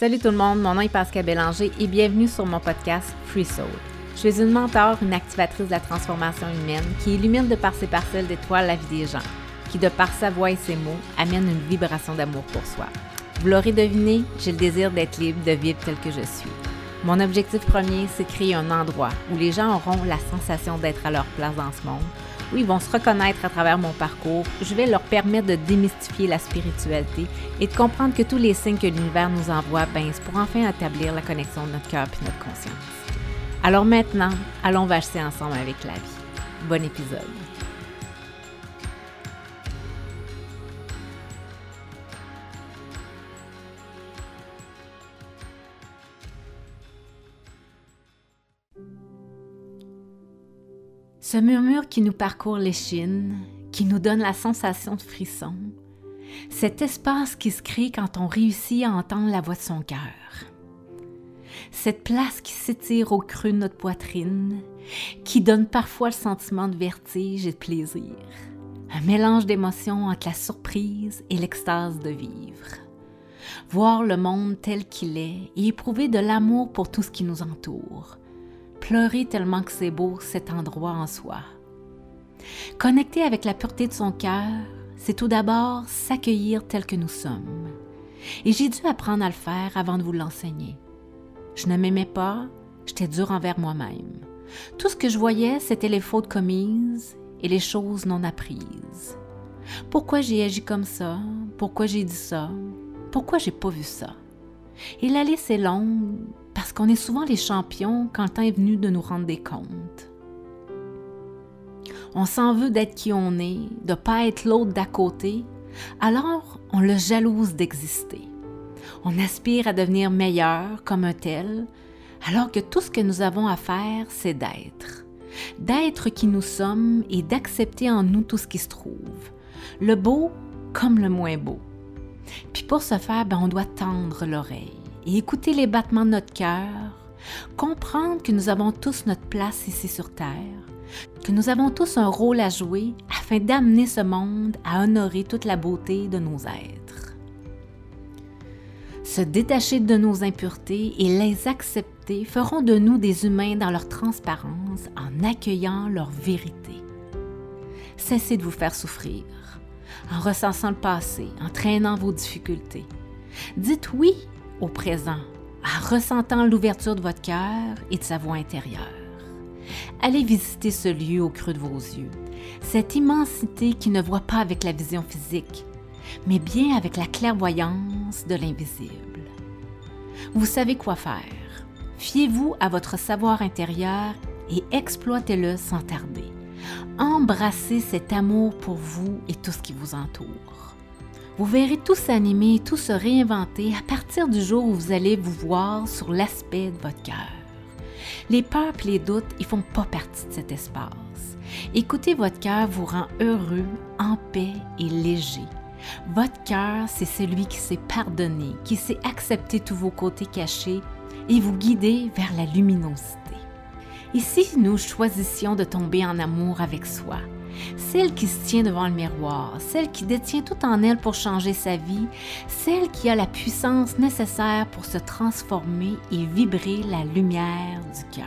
Salut tout le monde, mon nom est Pascal Bélanger et bienvenue sur mon podcast Free Soul. Je suis une mentor, une activatrice de la transformation humaine qui illumine de par ses parcelles d'étoiles la vie des gens, qui de par sa voix et ses mots amène une vibration d'amour pour soi. Vous l'aurez deviné, j'ai le désir d'être libre, de vivre tel que je suis. Mon objectif premier, c'est créer un endroit où les gens auront la sensation d'être à leur place dans ce monde, où ils vont se reconnaître à travers mon parcours. Je vais leur permettre de démystifier la spiritualité et de comprendre que tous les signes que l'univers nous envoie, ben, c'est pour enfin établir la connexion de notre cœur et notre conscience. Alors maintenant, allons vacher ensemble avec la vie. Bon épisode. Ce murmure qui nous parcourt l'échine, qui nous donne la sensation de frisson, cet espace qui se crée quand on réussit à entendre la voix de son cœur, cette place qui s'étire au creux de notre poitrine, qui donne parfois le sentiment de vertige et de plaisir, un mélange d'émotions entre la surprise et l'extase de vivre. Voir le monde tel qu'il est et éprouver de l'amour pour tout ce qui nous entoure, pleurer tellement que c'est beau cet endroit en soi. Connecter avec la pureté de son cœur, c'est tout d'abord s'accueillir tel que nous sommes. Et j'ai dû apprendre à le faire avant de vous l'enseigner. Je ne m'aimais pas, j'étais dur envers moi-même. Tout ce que je voyais, c'était les fautes commises et les choses non apprises. Pourquoi j'ai agi comme ça? Pourquoi j'ai dit ça? Pourquoi j'ai pas vu ça? Et la liste est longue parce qu'on est souvent les champions quand le temps est venu de nous rendre des comptes. On s'en veut d'être qui on est, de pas être l'autre d'à côté, alors on le jalouse d'exister. On aspire à devenir meilleur comme un tel, alors que tout ce que nous avons à faire, c'est d'être. D'être qui nous sommes et d'accepter en nous tout ce qui se trouve, le beau comme le moins beau. Puis pour ce faire, ben, on doit tendre l'oreille et écouter les battements de notre cœur, comprendre que nous avons tous notre place ici sur Terre, que nous avons tous un rôle à jouer afin d'amener ce monde à honorer toute la beauté de nos êtres. Se détacher de nos impuretés et les accepter feront de nous des humains dans leur transparence en accueillant leur vérité. Cessez de vous faire souffrir en ressensant le passé, en traînant vos difficultés. Dites oui au présent en ressentant l'ouverture de votre cœur et de sa voix intérieure. Allez visiter ce lieu au creux de vos yeux, cette immensité qui ne voit pas avec la vision physique, mais bien avec la clairvoyance de l'invisible. Vous savez quoi faire. Fiez-vous à votre savoir intérieur et exploitez-le sans tarder. Embrassez cet amour pour vous et tout ce qui vous entoure. Vous verrez tout s'animer et tout se réinventer à partir du jour où vous allez vous voir sur l'aspect de votre cœur. Les peurs et les doutes, ils font pas partie de cet espace. Écoutez votre cœur vous rend heureux, en paix et léger. Votre cœur, c'est celui qui sait pardonner, qui sait accepter tous vos côtés cachés et vous guider vers la luminosité. Et si nous choisissions de tomber en amour avec soi, celle qui se tient devant le miroir, celle qui détient tout en elle pour changer sa vie, celle qui a la puissance nécessaire pour se transformer et vibrer la lumière du cœur.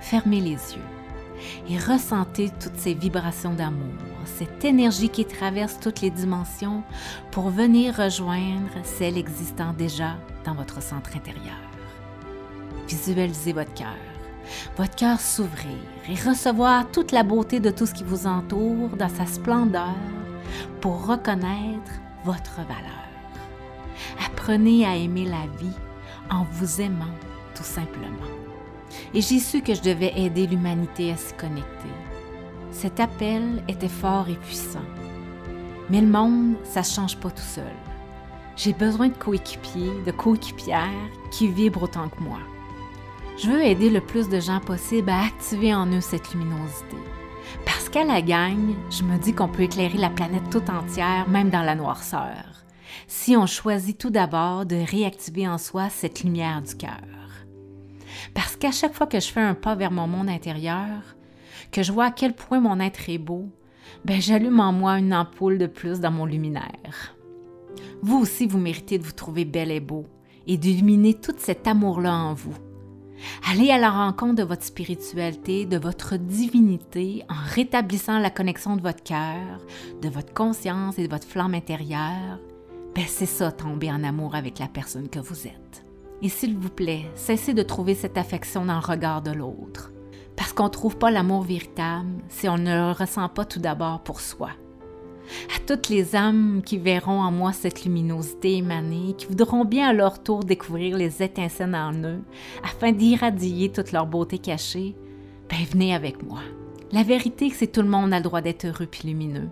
Fermez les yeux et ressentez toutes ces vibrations d'amour, cette énergie qui traverse toutes les dimensions pour venir rejoindre celle existant déjà dans votre centre intérieur. Visualisez votre cœur votre cœur s'ouvrir et recevoir toute la beauté de tout ce qui vous entoure dans sa splendeur pour reconnaître votre valeur. Apprenez à aimer la vie en vous aimant tout simplement. Et j'ai su que je devais aider l'humanité à s'y connecter. Cet appel était fort et puissant. Mais le monde, ça ne change pas tout seul. J'ai besoin de coéquipiers, de coéquipières qui vibrent autant que moi. Je veux aider le plus de gens possible à activer en eux cette luminosité. Parce qu'à la gagne, je me dis qu'on peut éclairer la planète tout entière, même dans la noirceur, si on choisit tout d'abord de réactiver en soi cette lumière du cœur. Parce qu'à chaque fois que je fais un pas vers mon monde intérieur, que je vois à quel point mon être est beau, ben j'allume en moi une ampoule de plus dans mon luminaire. Vous aussi, vous méritez de vous trouver bel et beau et d'illuminer tout cet amour-là en vous. Allez à la rencontre de votre spiritualité, de votre divinité, en rétablissant la connexion de votre cœur, de votre conscience et de votre flamme intérieure. Ben c'est ça, tomber en amour avec la personne que vous êtes. Et s'il vous plaît, cessez de trouver cette affection dans le regard de l'autre. Parce qu'on ne trouve pas l'amour véritable si on ne le ressent pas tout d'abord pour soi à toutes les âmes qui verront en moi cette luminosité émanée, qui voudront bien à leur tour découvrir les étincelles en eux, afin d'irradier toute leur beauté cachée, ben venez avec moi. La vérité, c'est que tout le monde a le droit d'être heureux et lumineux.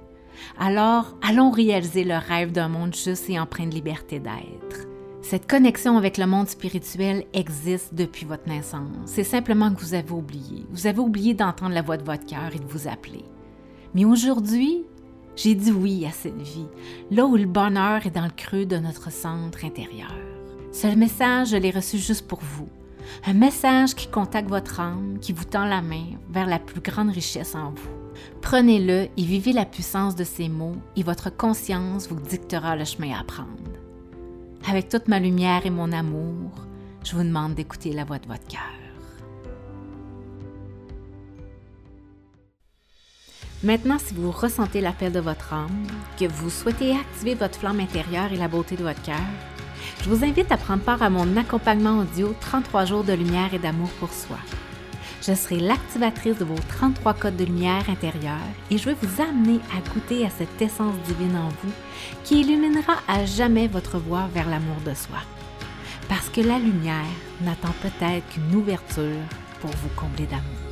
Alors, allons réaliser le rêve d'un monde juste et empreint de liberté d'être. Cette connexion avec le monde spirituel existe depuis votre naissance. C'est simplement que vous avez oublié. Vous avez oublié d'entendre la voix de votre cœur et de vous appeler. Mais aujourd'hui, j'ai dit oui à cette vie, là où le bonheur est dans le creux de notre centre intérieur. Ce message, je l'ai reçu juste pour vous. Un message qui contacte votre âme, qui vous tend la main vers la plus grande richesse en vous. Prenez-le et vivez la puissance de ces mots et votre conscience vous dictera le chemin à prendre. Avec toute ma lumière et mon amour, je vous demande d'écouter la voix de votre cœur. Maintenant, si vous ressentez l'appel de votre âme, que vous souhaitez activer votre flamme intérieure et la beauté de votre cœur, je vous invite à prendre part à mon accompagnement audio 33 jours de lumière et d'amour pour soi. Je serai l'activatrice de vos 33 codes de lumière intérieure et je vais vous amener à goûter à cette essence divine en vous qui illuminera à jamais votre voie vers l'amour de soi. Parce que la lumière n'attend peut-être qu'une ouverture pour vous combler d'amour.